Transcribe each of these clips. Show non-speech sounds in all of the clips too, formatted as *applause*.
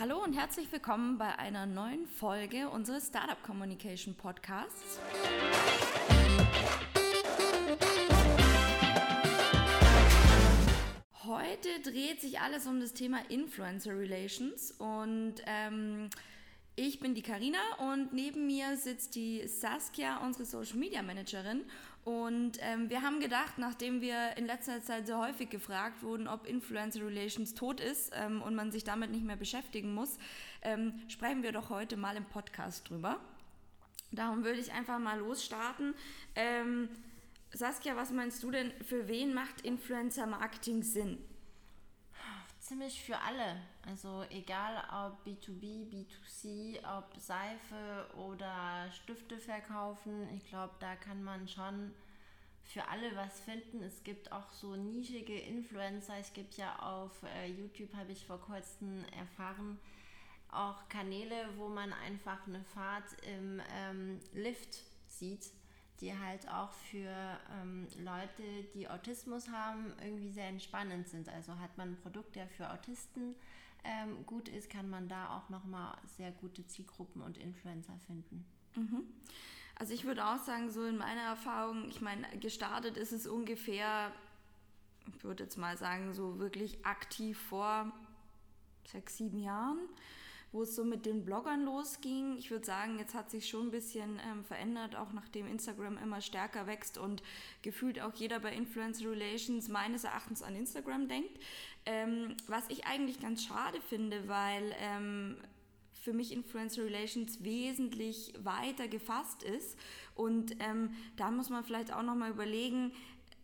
Hallo und herzlich willkommen bei einer neuen Folge unseres Startup Communication Podcasts. Heute dreht sich alles um das Thema Influencer Relations und ähm, ich bin die Karina und neben mir sitzt die Saskia, unsere Social Media Managerin. Und ähm, wir haben gedacht, nachdem wir in letzter Zeit sehr häufig gefragt wurden, ob Influencer Relations tot ist ähm, und man sich damit nicht mehr beschäftigen muss, ähm, sprechen wir doch heute mal im Podcast drüber. Darum würde ich einfach mal losstarten. Ähm, Saskia, was meinst du denn, für wen macht Influencer Marketing Sinn? Ziemlich für alle. Also egal ob B2B, B2C, ob Seife oder Stifte verkaufen. Ich glaube, da kann man schon für alle was finden. Es gibt auch so nischige Influencer. Es gibt ja auf äh, YouTube, habe ich vor kurzem erfahren, auch Kanäle, wo man einfach eine Fahrt im ähm, Lift sieht die halt auch für ähm, Leute, die Autismus haben, irgendwie sehr entspannend sind. Also hat man ein Produkt, der für Autisten ähm, gut ist, kann man da auch nochmal sehr gute Zielgruppen und Influencer finden. Mhm. Also ich würde auch sagen, so in meiner Erfahrung, ich meine, gestartet ist es ungefähr, ich würde jetzt mal sagen, so wirklich aktiv vor sechs, sieben Jahren wo es so mit den Bloggern losging. Ich würde sagen, jetzt hat sich schon ein bisschen ähm, verändert, auch nachdem Instagram immer stärker wächst und gefühlt auch jeder bei Influencer Relations meines Erachtens an Instagram denkt. Ähm, was ich eigentlich ganz schade finde, weil ähm, für mich Influencer Relations wesentlich weiter gefasst ist. Und ähm, da muss man vielleicht auch nochmal überlegen,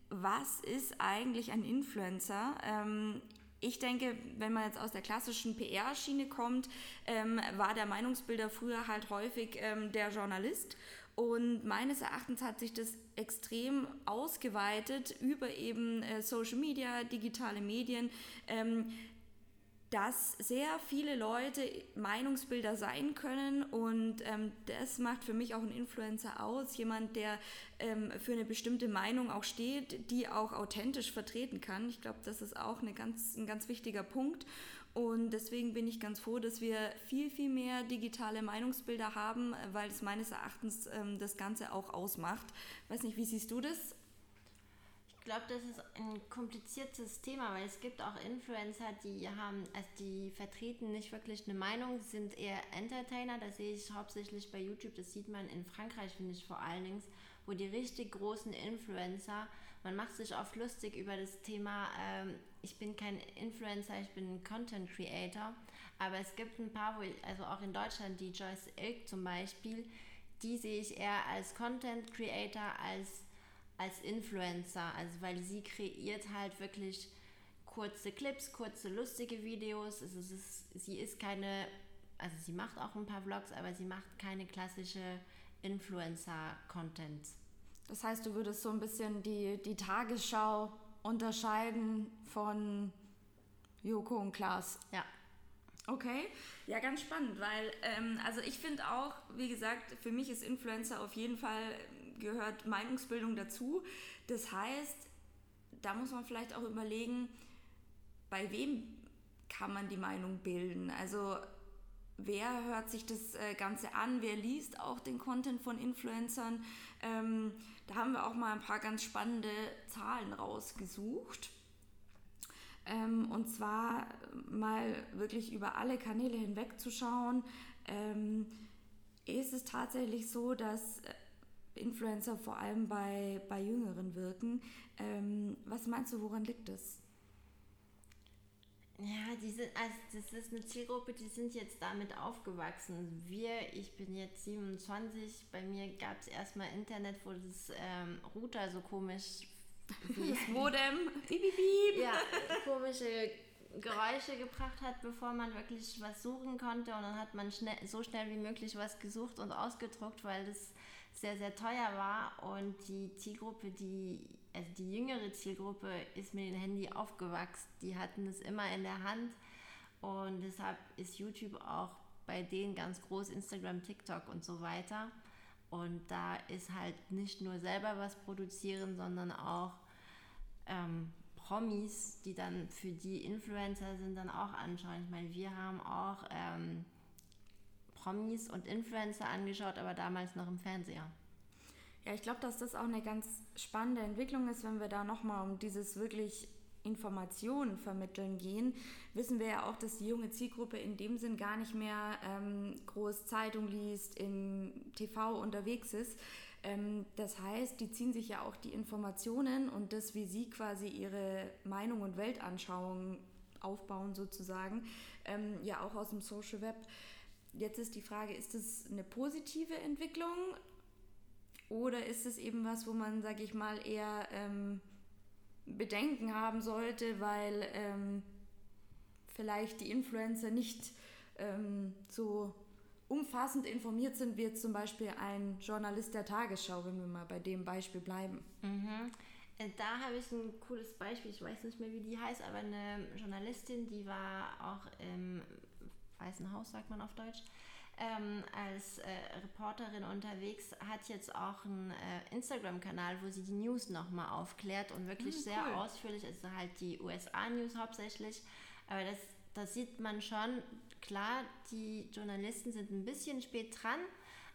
was ist eigentlich ein Influencer? Ähm, ich denke, wenn man jetzt aus der klassischen PR-Schiene kommt, ähm, war der Meinungsbilder früher halt häufig ähm, der Journalist. Und meines Erachtens hat sich das extrem ausgeweitet über eben äh, Social Media, digitale Medien. Ähm, dass sehr viele Leute Meinungsbilder sein können und ähm, das macht für mich auch einen Influencer aus, jemand, der ähm, für eine bestimmte Meinung auch steht, die auch authentisch vertreten kann. Ich glaube, das ist auch eine ganz, ein ganz wichtiger Punkt und deswegen bin ich ganz froh, dass wir viel, viel mehr digitale Meinungsbilder haben, weil es meines Erachtens ähm, das Ganze auch ausmacht. Weiß nicht, wie siehst du das? Ich glaube, das ist ein kompliziertes Thema, weil es gibt auch Influencer, die haben, also die vertreten nicht wirklich eine Meinung, sind eher Entertainer. Das sehe ich hauptsächlich bei YouTube. Das sieht man in Frankreich, finde ich vor allen Dingen, wo die richtig großen Influencer, man macht sich oft lustig über das Thema, ähm, ich bin kein Influencer, ich bin ein Content Creator. Aber es gibt ein paar, wo ich, also auch in Deutschland, die Joyce Ilk zum Beispiel, die sehe ich eher als Content Creator, als als Influencer, also weil sie kreiert halt wirklich kurze Clips, kurze lustige Videos. Also es ist, sie ist keine, also sie macht auch ein paar Vlogs, aber sie macht keine klassische Influencer-Content. Das heißt, du würdest so ein bisschen die, die Tagesschau unterscheiden von Joko und Klaas. Ja. Okay, ja, ganz spannend, weil, ähm, also ich finde auch, wie gesagt, für mich ist Influencer auf jeden Fall gehört Meinungsbildung dazu. Das heißt, da muss man vielleicht auch überlegen, bei wem kann man die Meinung bilden? Also wer hört sich das äh, Ganze an? Wer liest auch den Content von Influencern? Ähm, da haben wir auch mal ein paar ganz spannende Zahlen rausgesucht. Ähm, und zwar mal wirklich über alle Kanäle hinweg zu schauen. Ähm, ist es tatsächlich so, dass äh, Influencer vor allem bei, bei Jüngeren wirken. Ähm, was meinst du, woran liegt das? Ja, die sind, also das ist eine Zielgruppe, die sind jetzt damit aufgewachsen. Wir, ich bin jetzt 27, bei mir gab es erstmal Internet, wo das ähm, Router so komisch. das *laughs* Modem, piep. Ja, komische Geräusche gebracht hat, bevor man wirklich was suchen konnte. Und dann hat man schnell, so schnell wie möglich was gesucht und ausgedruckt, weil das sehr, sehr teuer war und die Zielgruppe, die, also die jüngere Zielgruppe ist mit dem Handy aufgewachsen. Die hatten es immer in der Hand und deshalb ist YouTube auch bei denen ganz groß, Instagram, TikTok und so weiter. Und da ist halt nicht nur selber was produzieren, sondern auch ähm, Promis, die dann für die Influencer sind, dann auch anschauen. Ich meine, wir haben auch ähm, Promis und Influencer angeschaut, aber damals noch im Fernseher. Ja, ich glaube, dass das auch eine ganz spannende Entwicklung ist, wenn wir da nochmal um dieses wirklich Informationen vermitteln gehen, wissen wir ja auch, dass die junge Zielgruppe in dem Sinn gar nicht mehr ähm, groß Zeitung liest, im TV unterwegs ist. Ähm, das heißt, die ziehen sich ja auch die Informationen und das, wie sie quasi ihre Meinung und Weltanschauung aufbauen sozusagen, ähm, ja auch aus dem Social Web. Jetzt ist die Frage, ist es eine positive Entwicklung oder ist es eben was, wo man, sage ich mal, eher ähm, Bedenken haben sollte, weil ähm, vielleicht die Influencer nicht ähm, so umfassend informiert sind, wie jetzt zum Beispiel ein Journalist der Tagesschau, wenn wir mal bei dem Beispiel bleiben. Mhm. Äh, da habe ich ein cooles Beispiel, ich weiß nicht mehr, wie die heißt, aber eine Journalistin, die war auch im Weißen Haus, sagt man auf Deutsch, ähm, als äh, Reporterin unterwegs, hat jetzt auch einen äh, Instagram-Kanal, wo sie die News nochmal aufklärt und wirklich mhm, sehr cool. ausführlich, also halt die USA-News hauptsächlich, aber das, das sieht man schon, klar, die Journalisten sind ein bisschen spät dran,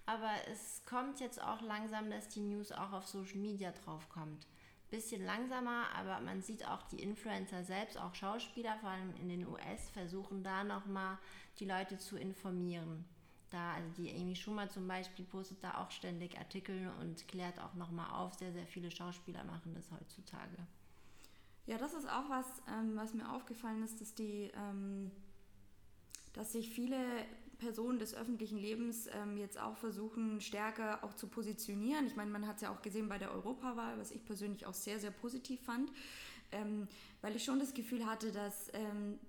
aber es kommt jetzt auch langsam, dass die News auch auf Social Media draufkommt. Bisschen langsamer, aber man sieht auch die Influencer selbst, auch Schauspieler, vor allem in den US, versuchen da nochmal die Leute zu informieren da, also die Amy Schumer zum Beispiel postet da auch ständig Artikel und klärt auch nochmal auf. Sehr, sehr viele Schauspieler machen das heutzutage. Ja, das ist auch was, ähm, was mir aufgefallen ist, dass die, ähm, dass sich viele Personen des öffentlichen Lebens ähm, jetzt auch versuchen, stärker auch zu positionieren. Ich meine, man hat es ja auch gesehen bei der Europawahl, was ich persönlich auch sehr, sehr positiv fand, ähm, weil ich schon das Gefühl hatte, dass ähm,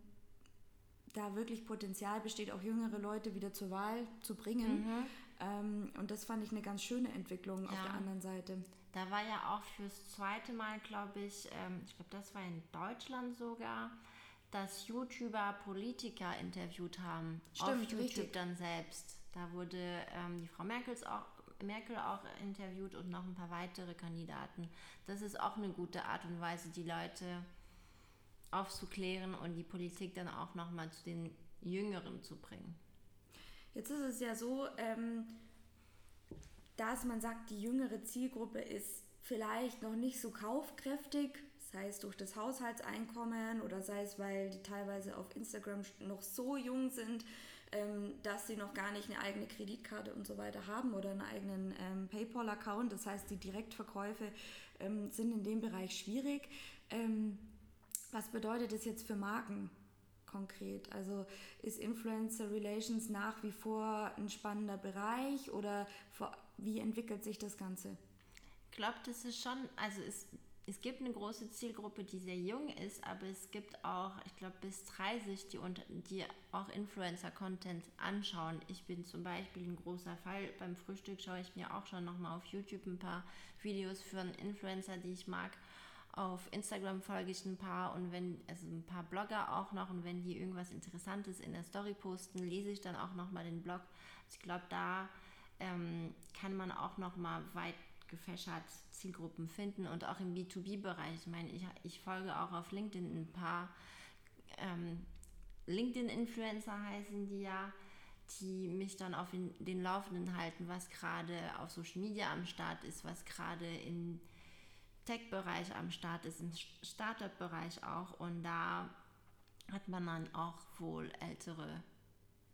da wirklich Potenzial besteht, auch jüngere Leute wieder zur Wahl zu bringen. Mhm. Ähm, und das fand ich eine ganz schöne Entwicklung ja. auf der anderen Seite. Da war ja auch fürs zweite Mal, glaube ich, ähm, ich glaube, das war in Deutschland sogar, dass YouTuber Politiker interviewt haben. Stimmt, auf YouTube richtig. dann selbst. Da wurde ähm, die Frau Merkels auch, Merkel auch interviewt und noch ein paar weitere Kandidaten. Das ist auch eine gute Art und Weise, die Leute aufzuklären und die Politik dann auch nochmal zu den Jüngeren zu bringen. Jetzt ist es ja so, ähm, dass man sagt, die jüngere Zielgruppe ist vielleicht noch nicht so kaufkräftig, sei es durch das Haushaltseinkommen oder sei es, weil die teilweise auf Instagram noch so jung sind, ähm, dass sie noch gar nicht eine eigene Kreditkarte und so weiter haben oder einen eigenen ähm, PayPal-Account. Das heißt, die Direktverkäufe ähm, sind in dem Bereich schwierig. Ähm, was bedeutet das jetzt für Marken konkret? Also ist Influencer Relations nach wie vor ein spannender Bereich oder wie entwickelt sich das Ganze? Ich glaube, das ist schon, also es, es gibt eine große Zielgruppe, die sehr jung ist, aber es gibt auch, ich glaube, bis 30, die, unter, die auch Influencer-Content anschauen. Ich bin zum Beispiel ein großer Fall. Beim Frühstück schaue ich mir auch schon nochmal auf YouTube ein paar Videos für einen Influencer, die ich mag auf Instagram folge ich ein paar und wenn, also ein paar Blogger auch noch und wenn die irgendwas Interessantes in der Story posten, lese ich dann auch nochmal den Blog. Ich glaube, da ähm, kann man auch nochmal weit gefächert Zielgruppen finden und auch im B2B-Bereich. Ich meine, ich, ich folge auch auf LinkedIn ein paar ähm, LinkedIn-Influencer heißen die ja, die mich dann auf den Laufenden halten, was gerade auf Social Media am Start ist, was gerade in Tech-Bereich am Start ist, im Startup-Bereich auch. Und da hat man dann auch wohl ältere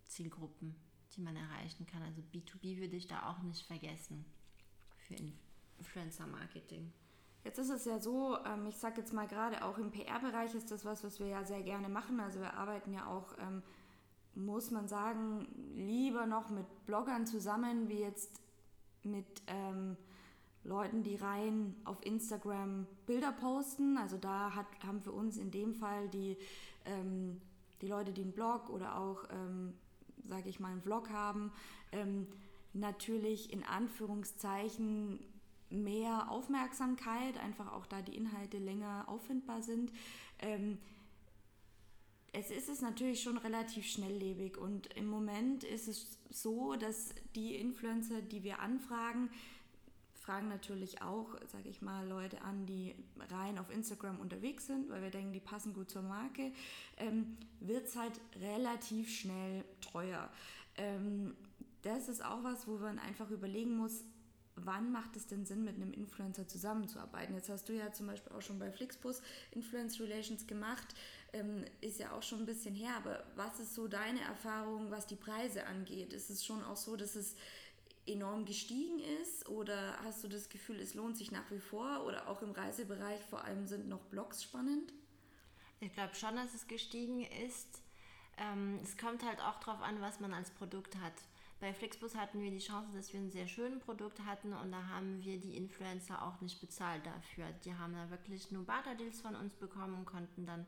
Zielgruppen, die man erreichen kann. Also B2B würde ich da auch nicht vergessen für Influencer-Marketing. Jetzt ist es ja so, ähm, ich sage jetzt mal gerade auch im PR-Bereich ist das was, was wir ja sehr gerne machen. Also wir arbeiten ja auch, ähm, muss man sagen, lieber noch mit Bloggern zusammen, wie jetzt mit ähm, Leuten, die rein auf Instagram Bilder posten. Also da hat, haben für uns in dem Fall die, ähm, die Leute, die einen Blog oder auch, sage ich mal, einen Vlog haben, natürlich in Anführungszeichen mehr Aufmerksamkeit, einfach auch da die Inhalte länger auffindbar sind. Ähm, es ist es natürlich schon relativ schnelllebig und im Moment ist es so, dass die Influencer, die wir anfragen, fragen natürlich auch, sage ich mal, Leute an, die rein auf Instagram unterwegs sind, weil wir denken, die passen gut zur Marke, ähm, wird es halt relativ schnell teuer. Ähm, das ist auch was, wo man einfach überlegen muss, wann macht es denn Sinn, mit einem Influencer zusammenzuarbeiten? Jetzt hast du ja zum Beispiel auch schon bei Flixbus Influence Relations gemacht, ähm, ist ja auch schon ein bisschen her, aber was ist so deine Erfahrung, was die Preise angeht? Ist es schon auch so, dass es enorm gestiegen ist oder hast du das Gefühl, es lohnt sich nach wie vor oder auch im Reisebereich vor allem sind noch Blogs spannend? Ich glaube schon, dass es gestiegen ist. Ähm, es kommt halt auch darauf an, was man als Produkt hat. Bei Flixbus hatten wir die Chance, dass wir ein sehr schönes Produkt hatten und da haben wir die Influencer auch nicht bezahlt dafür. Die haben da wirklich nur Barterdeals von uns bekommen und konnten dann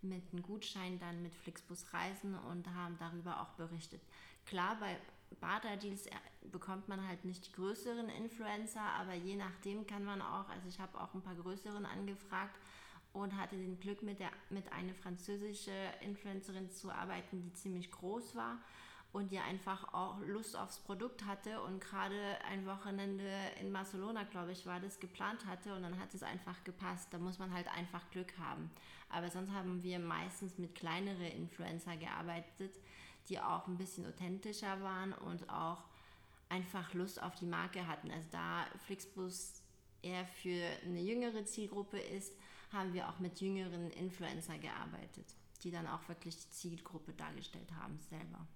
mit einem Gutschein dann mit Flixbus reisen und haben darüber auch berichtet. Klar, bei Barterdeals bekommt man halt nicht die größeren Influencer, aber je nachdem kann man auch, also ich habe auch ein paar größeren angefragt und hatte den Glück, mit, der, mit einer französischen Influencerin zu arbeiten, die ziemlich groß war und die einfach auch Lust aufs Produkt hatte und gerade ein Wochenende in Barcelona, glaube ich, war das geplant hatte und dann hat es einfach gepasst. Da muss man halt einfach Glück haben. Aber sonst haben wir meistens mit kleineren Influencer gearbeitet, die auch ein bisschen authentischer waren und auch einfach Lust auf die Marke hatten. Also da Flixbus eher für eine jüngere Zielgruppe ist, haben wir auch mit jüngeren Influencer gearbeitet, die dann auch wirklich die Zielgruppe dargestellt haben selber.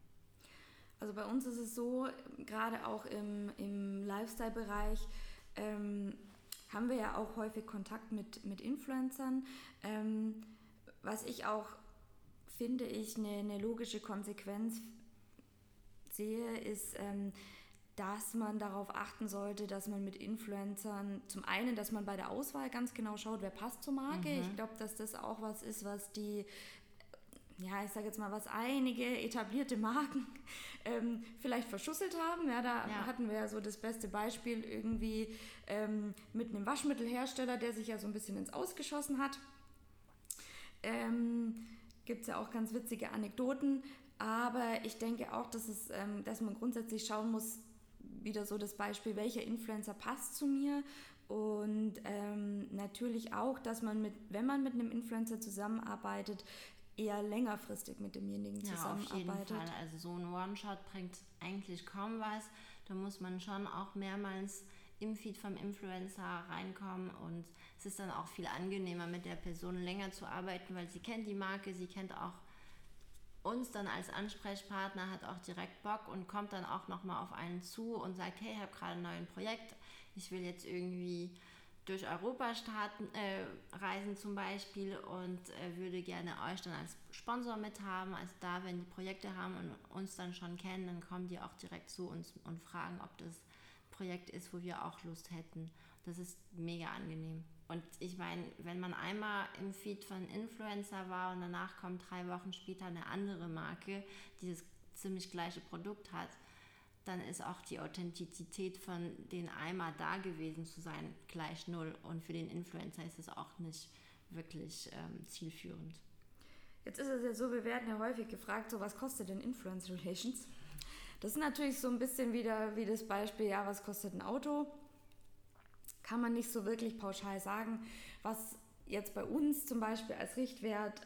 Also bei uns ist es so, gerade auch im, im Lifestyle-Bereich ähm, haben wir ja auch häufig Kontakt mit, mit Influencern. Ähm, was ich auch finde, ich eine, eine logische Konsequenz sehe, ist, ähm, dass man darauf achten sollte, dass man mit Influencern zum einen, dass man bei der Auswahl ganz genau schaut, wer passt zur Marke. Mhm. Ich glaube, dass das auch was ist, was die ja, ich sage jetzt mal, was einige etablierte Marken ähm, vielleicht verschusselt haben. Ja, da ja. hatten wir ja so das beste Beispiel irgendwie ähm, mit einem Waschmittelhersteller, der sich ja so ein bisschen ins Ausgeschossen hat. Ähm, Gibt es ja auch ganz witzige Anekdoten. Aber ich denke auch, dass, es, ähm, dass man grundsätzlich schauen muss, wieder so das Beispiel, welcher Influencer passt zu mir und ähm, natürlich auch, dass man mit, wenn man mit einem Influencer zusammenarbeitet, eher längerfristig mit demjenigen zusammenarbeitet. Ja, auf jeden Fall. Also so ein One-Shot bringt eigentlich kaum was. Da muss man schon auch mehrmals im Feed vom Influencer reinkommen und es ist dann auch viel angenehmer mit der Person länger zu arbeiten, weil sie kennt die Marke, sie kennt auch uns dann als Ansprechpartner, hat auch direkt Bock und kommt dann auch nochmal auf einen zu und sagt, hey, ich habe gerade ein neues Projekt, ich will jetzt irgendwie durch Europa starten, äh, reisen zum Beispiel und äh, würde gerne euch dann als Sponsor mithaben. Also da, wenn die Projekte haben und uns dann schon kennen, dann kommen die auch direkt zu uns und fragen, ob das Projekt ist, wo wir auch Lust hätten. Das ist mega angenehm. Und ich meine, wenn man einmal im Feed von Influencer war und danach kommt drei Wochen später eine andere Marke, die das ziemlich gleiche Produkt hat, dann ist auch die Authentizität von den einmal da gewesen zu sein gleich null. Und für den Influencer ist es auch nicht wirklich ähm, zielführend. Jetzt ist es ja so, wir werden ja häufig gefragt, so was kostet denn Influence Relations? Das ist natürlich so ein bisschen wieder wie das Beispiel, ja, was kostet ein Auto? Kann man nicht so wirklich pauschal sagen. Was jetzt bei uns zum Beispiel als Richtwert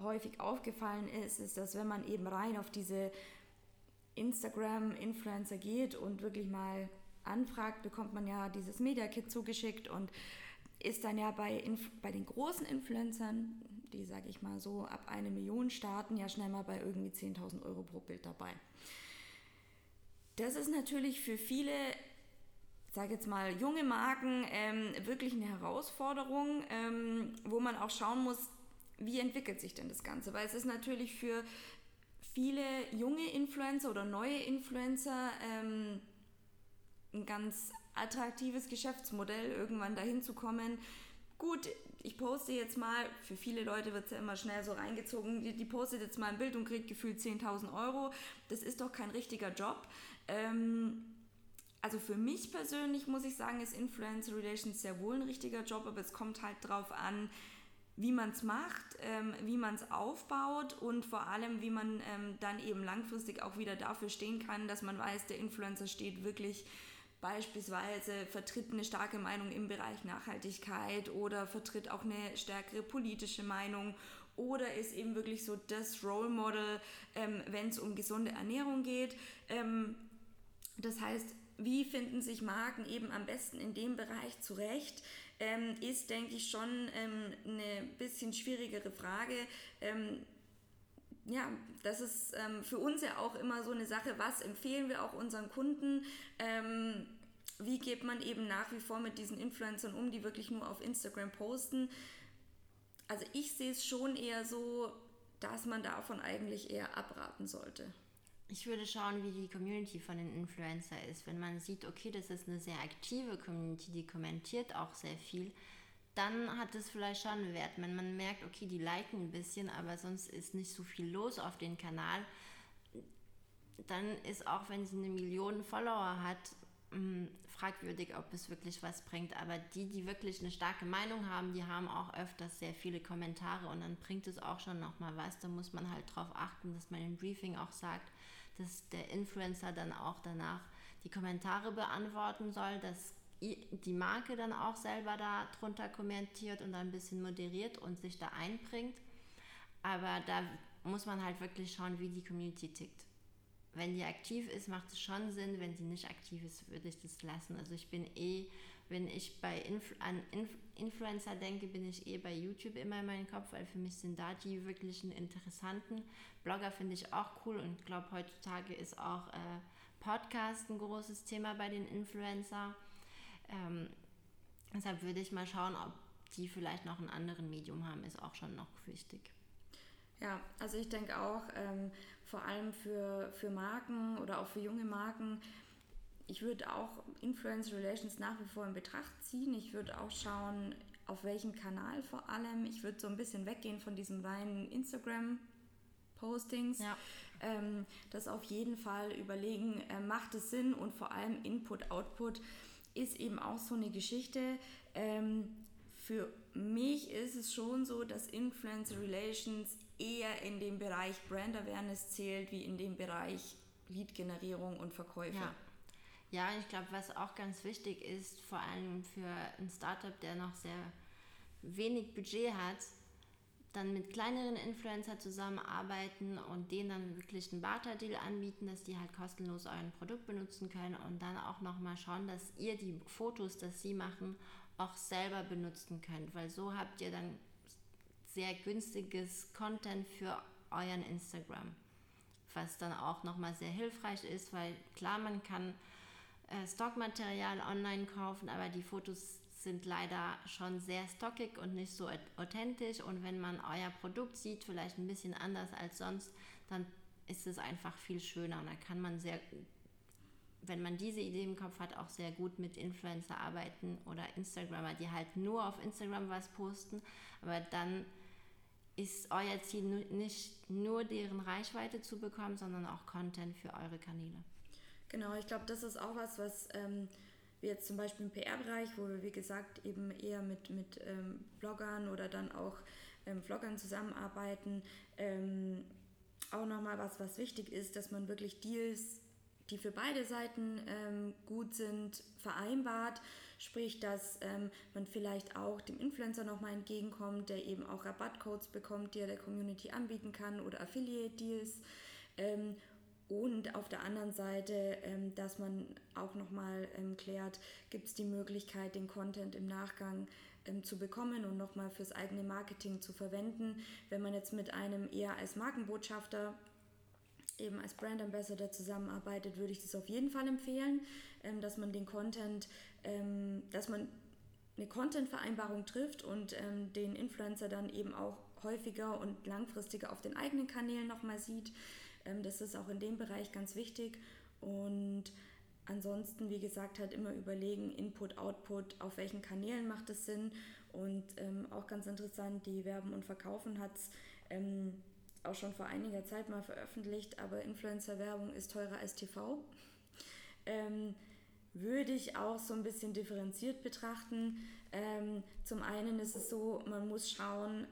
häufig aufgefallen ist, ist, dass wenn man eben rein auf diese Instagram-Influencer geht und wirklich mal anfragt, bekommt man ja dieses Media Kit zugeschickt und ist dann ja bei, Inf bei den großen Influencern, die sage ich mal so ab eine Million starten, ja schnell mal bei irgendwie 10.000 Euro pro Bild dabei. Das ist natürlich für viele, sage jetzt mal junge Marken ähm, wirklich eine Herausforderung, ähm, wo man auch schauen muss, wie entwickelt sich denn das Ganze? Weil es ist natürlich für viele junge Influencer oder neue Influencer ähm, ein ganz attraktives Geschäftsmodell, irgendwann dahin zu kommen. Gut, ich poste jetzt mal, für viele Leute wird es ja immer schnell so reingezogen, die, die postet jetzt mal ein Bild und kriegt gefühlt 10.000 Euro. Das ist doch kein richtiger Job. Ähm, also für mich persönlich muss ich sagen, ist Influencer Relations sehr wohl ein richtiger Job, aber es kommt halt drauf an, wie man es macht, ähm, wie man es aufbaut und vor allem, wie man ähm, dann eben langfristig auch wieder dafür stehen kann, dass man weiß, der Influencer steht wirklich beispielsweise vertritt eine starke Meinung im Bereich Nachhaltigkeit oder vertritt auch eine stärkere politische Meinung oder ist eben wirklich so das Role Model, ähm, wenn es um gesunde Ernährung geht. Ähm, das heißt, wie finden sich Marken eben am besten in dem Bereich zurecht, ähm, ist, denke ich, schon ähm, eine bisschen schwierigere Frage. Ähm, ja, das ist ähm, für uns ja auch immer so eine Sache, was empfehlen wir auch unseren Kunden? Ähm, wie geht man eben nach wie vor mit diesen Influencern um, die wirklich nur auf Instagram posten? Also ich sehe es schon eher so, dass man davon eigentlich eher abraten sollte. Ich würde schauen, wie die Community von den Influencer ist. Wenn man sieht, okay, das ist eine sehr aktive Community, die kommentiert auch sehr viel, dann hat es vielleicht schon einen Wert. Wenn man merkt, okay, die liken ein bisschen, aber sonst ist nicht so viel los auf dem Kanal, dann ist auch, wenn sie eine Million Follower hat, hm, fragwürdig, ob es wirklich was bringt. Aber die, die wirklich eine starke Meinung haben, die haben auch öfters sehr viele Kommentare und dann bringt es auch schon nochmal was. Da muss man halt darauf achten, dass man im Briefing auch sagt, dass der Influencer dann auch danach die Kommentare beantworten soll, dass die Marke dann auch selber da drunter kommentiert und ein bisschen moderiert und sich da einbringt. Aber da muss man halt wirklich schauen, wie die Community tickt. Wenn die aktiv ist, macht es schon Sinn. Wenn sie nicht aktiv ist, würde ich das lassen. Also ich bin eh, wenn ich bei Influ an Inf Influencer denke, bin ich eh bei YouTube immer in meinem Kopf, weil für mich sind da die wirklichen interessanten. Blogger finde ich auch cool und glaube heutzutage ist auch äh, Podcast ein großes Thema bei den Influencer. Ähm, deshalb würde ich mal schauen, ob die vielleicht noch ein anderes Medium haben, ist auch schon noch wichtig. Ja, also ich denke auch, ähm, vor allem für, für Marken oder auch für junge Marken, ich würde auch Influence Relations nach wie vor in Betracht ziehen. Ich würde auch schauen, auf welchem Kanal vor allem. Ich würde so ein bisschen weggehen von diesen reinen Instagram-Postings. Ja. Ähm, das auf jeden Fall überlegen, äh, macht es Sinn und vor allem Input, Output ist eben auch so eine Geschichte. Ähm, für mich ist es schon so, dass Influencer Relations eher in dem Bereich Brand Awareness zählt, wie in dem Bereich Lead-Generierung und Verkäufe. Ja. Ja, ich glaube, was auch ganz wichtig ist, vor allem für ein Startup, der noch sehr wenig Budget hat, dann mit kleineren Influencer zusammenarbeiten und denen dann wirklich einen Barter-Deal anbieten, dass die halt kostenlos euer Produkt benutzen können und dann auch nochmal schauen, dass ihr die Fotos, das sie machen, auch selber benutzen könnt, weil so habt ihr dann sehr günstiges Content für euren Instagram, was dann auch nochmal sehr hilfreich ist, weil klar, man kann äh, Stockmaterial online kaufen, aber die Fotos sind leider schon sehr stockig und nicht so authentisch. Und wenn man euer Produkt sieht, vielleicht ein bisschen anders als sonst, dann ist es einfach viel schöner. Und da kann man sehr, wenn man diese Idee im Kopf hat, auch sehr gut mit Influencer arbeiten oder Instagramer, die halt nur auf Instagram was posten. Aber dann ist euer Ziel nicht nur deren Reichweite zu bekommen, sondern auch Content für eure Kanäle. Genau, ich glaube, das ist auch was, was ähm, wir jetzt zum Beispiel im PR-Bereich, wo wir, wie gesagt, eben eher mit, mit ähm, Bloggern oder dann auch ähm, Vloggern zusammenarbeiten, ähm, auch nochmal was, was wichtig ist, dass man wirklich Deals, die für beide Seiten ähm, gut sind, vereinbart. Sprich, dass ähm, man vielleicht auch dem Influencer nochmal entgegenkommt, der eben auch Rabattcodes bekommt, die er der Community anbieten kann oder Affiliate-Deals. Ähm, und auf der anderen Seite, ähm, dass man auch nochmal ähm, klärt, gibt es die Möglichkeit, den Content im Nachgang ähm, zu bekommen und nochmal fürs eigene Marketing zu verwenden. Wenn man jetzt mit einem eher als Markenbotschafter eben als Brand Ambassador zusammenarbeitet, würde ich das auf jeden Fall empfehlen, ähm, dass man den Content, ähm, dass man eine Content-Vereinbarung trifft und ähm, den Influencer dann eben auch häufiger und langfristiger auf den eigenen Kanälen nochmal sieht. Ähm, das ist auch in dem Bereich ganz wichtig. Und ansonsten, wie gesagt, halt immer überlegen, Input, Output, auf welchen Kanälen macht es Sinn. Und ähm, auch ganz interessant, die Werben und Verkaufen hat es ähm, auch schon vor einiger Zeit mal veröffentlicht, aber Influencer-Werbung ist teurer als TV. Ähm, würde ich auch so ein bisschen differenziert betrachten. Ähm, zum einen ist es so, man muss schauen,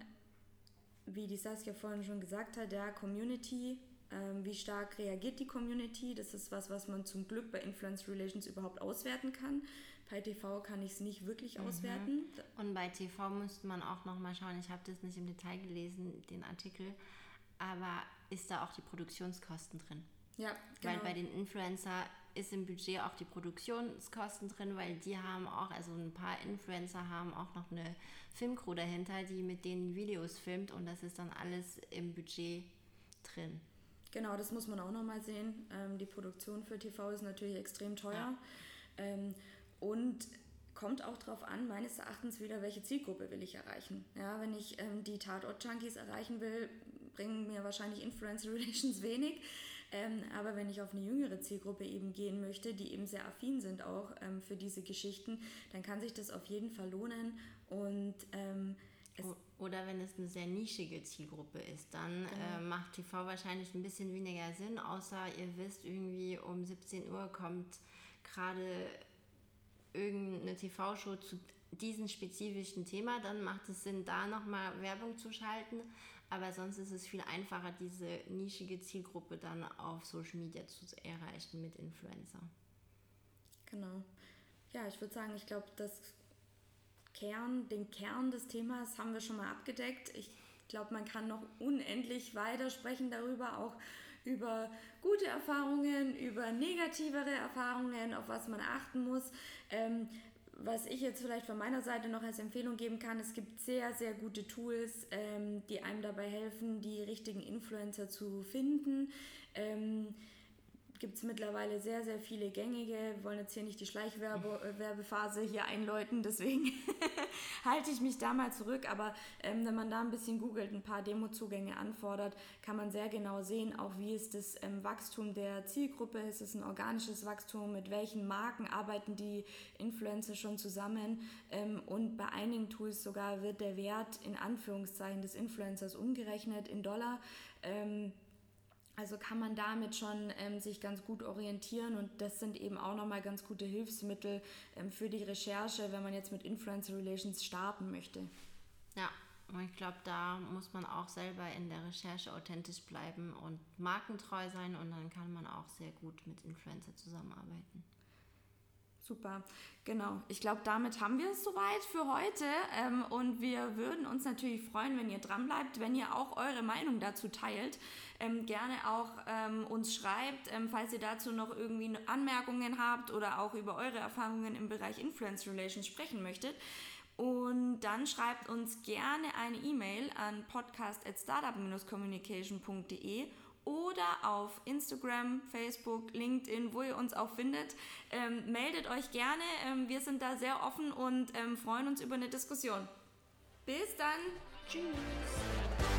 wie die Saskia vorhin schon gesagt hat, der Community Ähm, wie stark reagiert die Community? Das ist was, was man zum Glück bei Influence Relations überhaupt auswerten kann. Bei TV kann ich es nicht wirklich mhm. auswerten. Und bei TV müsste man auch nochmal schauen, ich habe das nicht im Detail gelesen, den Artikel, aber ist da auch die Produktionskosten drin? Ja, genau. Weil bei den Influencer ist im Budget auch die Produktionskosten drin, weil die haben auch, also ein paar Influencer haben auch noch eine Filmcrew dahinter, die mit denen Videos filmt und das ist dann alles im Budget drin. Genau, das muss man auch nochmal sehen. Ähm, die Produktion für TV ist natürlich extrem teuer. Ja. Ähm, und kommt auch darauf an, meines Erachtens wieder, welche Zielgruppe will ich erreichen. Ja, wenn ich ähm, die Tatort-Junkies erreichen will, bringen mir wahrscheinlich Influencer *laughs* Relations wenig. Ähm, aber wenn ich auf eine jüngere Zielgruppe eben gehen möchte, die eben sehr affin sind auch ähm, für diese Geschichten, dann kann sich das auf jeden Fall lohnen. Und ähm, oder wenn es eine sehr nischige Zielgruppe ist, dann genau. äh, macht TV wahrscheinlich ein bisschen weniger Sinn, außer ihr wisst irgendwie um 17 Uhr kommt gerade irgendeine TV-Show zu diesem spezifischen Thema, dann macht es Sinn, da nochmal Werbung zu schalten. Aber sonst ist es viel einfacher, diese nischige Zielgruppe dann auf Social Media zu erreichen mit Influencer. Genau. Ja, ich würde sagen, ich glaube, das Kern, den Kern des Themas haben wir schon mal abgedeckt. Ich glaube, man kann noch unendlich weiter sprechen darüber, auch über gute Erfahrungen, über negativere Erfahrungen, auf was man achten muss. Ähm, was ich jetzt vielleicht von meiner Seite noch als Empfehlung geben kann, es gibt sehr, sehr gute Tools, ähm, die einem dabei helfen, die richtigen Influencer zu finden. Ähm, gibt es mittlerweile sehr, sehr viele gängige. Wir wollen jetzt hier nicht die Schleichwerbephase hier einläuten, deswegen *laughs* halte ich mich da mal zurück. Aber ähm, wenn man da ein bisschen googelt, ein paar Demozugänge anfordert, kann man sehr genau sehen, auch wie ist das ähm, Wachstum der Zielgruppe, ist es ein organisches Wachstum, mit welchen Marken arbeiten die Influencer schon zusammen. Ähm, und bei einigen Tools sogar wird der Wert in Anführungszeichen des Influencers umgerechnet in Dollar. Ähm, also kann man damit schon ähm, sich ganz gut orientieren und das sind eben auch nochmal ganz gute Hilfsmittel ähm, für die Recherche, wenn man jetzt mit Influencer Relations starten möchte. Ja, und ich glaube, da muss man auch selber in der Recherche authentisch bleiben und markentreu sein und dann kann man auch sehr gut mit Influencer zusammenarbeiten. Super, genau. Ich glaube, damit haben wir es soweit für heute. Ähm, und wir würden uns natürlich freuen, wenn ihr dran bleibt, wenn ihr auch eure Meinung dazu teilt. Ähm, gerne auch ähm, uns schreibt, ähm, falls ihr dazu noch irgendwie Anmerkungen habt oder auch über eure Erfahrungen im Bereich Influence Relations sprechen möchtet. Und dann schreibt uns gerne eine E-Mail an podcast.startup-communication.de oder auf Instagram, Facebook, LinkedIn, wo ihr uns auch findet. Ähm, meldet euch gerne. Ähm, wir sind da sehr offen und ähm, freuen uns über eine Diskussion. Bis dann. Tschüss.